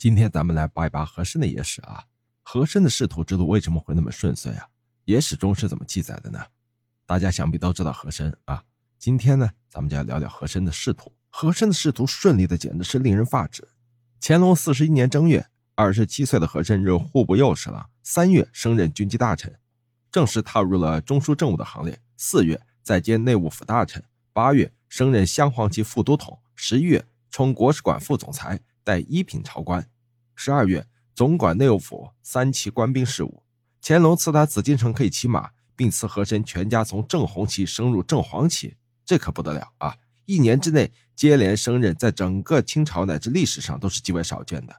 今天咱们来扒一扒和珅的野史啊。和珅的仕途之路为什么会那么顺遂啊？野史中是怎么记载的呢？大家想必都知道和珅啊。今天呢，咱们就要聊聊和珅的仕途。和珅的仕途顺利的简直是令人发指。乾隆四十一年正月，二十七岁的和珅任户部右侍郎，三月升任军机大臣，正式踏入了中枢政务的行列。四月再兼内务府大臣，八月升任镶黄旗副都统，十一月充国史馆副总裁，在一品朝官，十二月。总管内务府三旗官兵事务，乾隆赐他紫禁城可以骑马，并赐和珅全家从正红旗升入正黄旗，这可不得了啊！一年之内接连升任，在整个清朝乃至历史上都是极为少见的。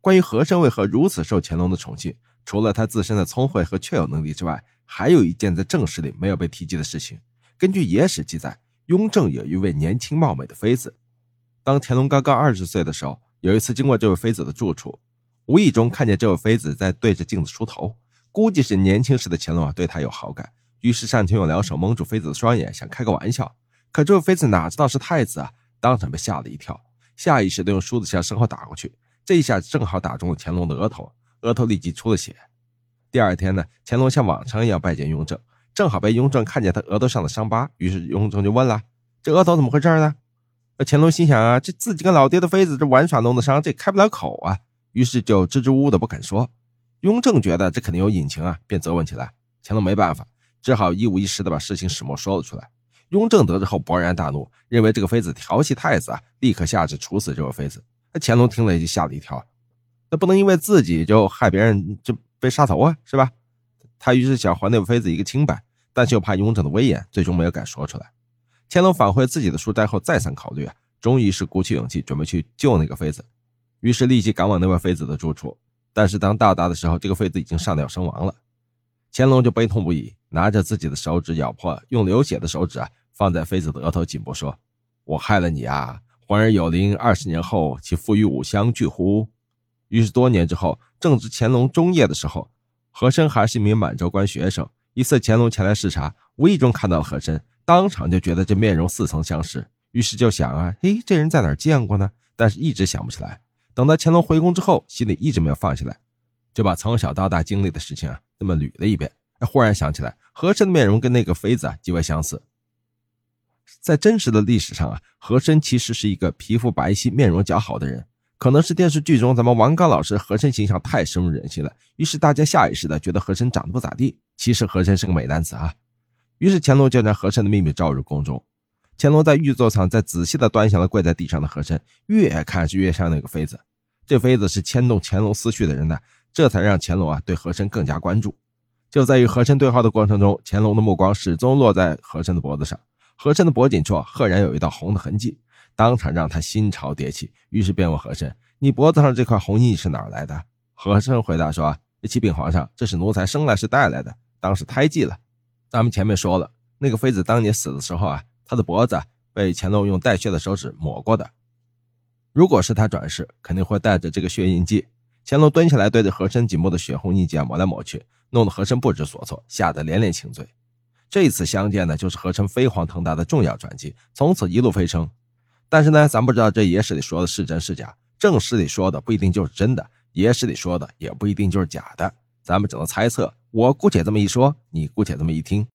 关于和珅为何如此受乾隆的宠幸，除了他自身的聪慧和确有能力之外，还有一件在正史里没有被提及的事情。根据野史记载，雍正有一位年轻貌美的妃子，当乾隆刚刚二十岁的时候，有一次经过这位妃子的住处。无意中看见这位妃子在对着镜子梳头，估计是年轻时的乾隆啊对她有好感，于是上前用两手蒙住妃子的双眼，想开个玩笑。可这位妃子哪知道是太子啊，当场被吓了一跳，下意识的用梳子向身后打过去，这一下正好打中了乾隆的额头，额头立即出了血。第二天呢，乾隆像往常一样拜见雍正，正好被雍正看见他额头上的伤疤，于是雍正就问了：“这额头怎么回事呢？”乾隆心想啊，这自己跟老爹的妃子这玩耍弄的伤，这开不了口啊。于是就支支吾吾的不肯说，雍正觉得这肯定有隐情啊，便责问起来。乾隆没办法，只好一五一十的把事情始末说了出来。雍正得知后勃然大怒，认为这个妃子调戏太子啊，立刻下旨处死这位妃子。那乾隆听了也就吓了一跳，那不能因为自己就害别人就被杀头啊，是吧？他于是想还那位妃子一个清白，但是又怕雍正的威严，最终没有敢说出来。乾隆返回自己的书斋后，再三考虑啊，终于是鼓起勇气准备去救那个妃子。于是立即赶往那位妃子的住处，但是当到达的时候，这个妃子已经上吊身亡了。乾隆就悲痛不已，拿着自己的手指咬破，用流血的手指啊放在妃子的额头颈部，说：“我害了你啊！皇儿有灵，二十年后其父与吾相聚乎？”于是多年之后，正值乾隆中叶的时候，和珅还是一名满洲官学生。一次乾隆前来视察，无意中看到了和珅，当场就觉得这面容似曾相识，于是就想啊，嘿，这人在哪儿见过呢？但是一直想不起来。等到乾隆回宫之后，心里一直没有放下来，就把从小到大经历的事情啊，这么捋了一遍。忽然想起来，和珅的面容跟那个妃子啊极为相似。在真实的历史上啊，和珅其实是一个皮肤白皙、面容姣好的人。可能是电视剧中咱们王刚老师和珅形象太深入人心了，于是大家下意识的觉得和珅长得不咋地。其实和珅是个美男子啊。于是乾隆就将和珅的秘密召入宫中。乾隆在御座上再仔细的端详了跪在地上的和珅，越看是越像那个妃子。这妃子是牵动乾隆思绪的人呢，这才让乾隆啊对和珅更加关注。就在与和珅对话的过程中，乾隆的目光始终落在和珅的脖子上，和珅的脖颈处赫然有一道红的痕迹，当场让他心潮迭起。于是便问和珅：“你脖子上这块红印是哪来的？”和珅回答说：“启禀皇上，这是奴才生来是带来的，当是胎记了。”咱们前面说了，那个妃子当年死的时候啊。她的脖子被乾隆用带血的手指抹过的，如果是他转世，肯定会带着这个血印记。乾隆蹲下来，对着和珅颈部的血红印记抹来抹去，弄得和珅不知所措，吓得连连请罪。这一次相见呢，就是和珅飞黄腾达的重要转机，从此一路飞升。但是呢，咱不知道这野史里说的是真是假，正史里说的不一定就是真的，野史里说的也不一定就是假的，咱们只能猜测。我姑且这么一说，你姑且这么一听。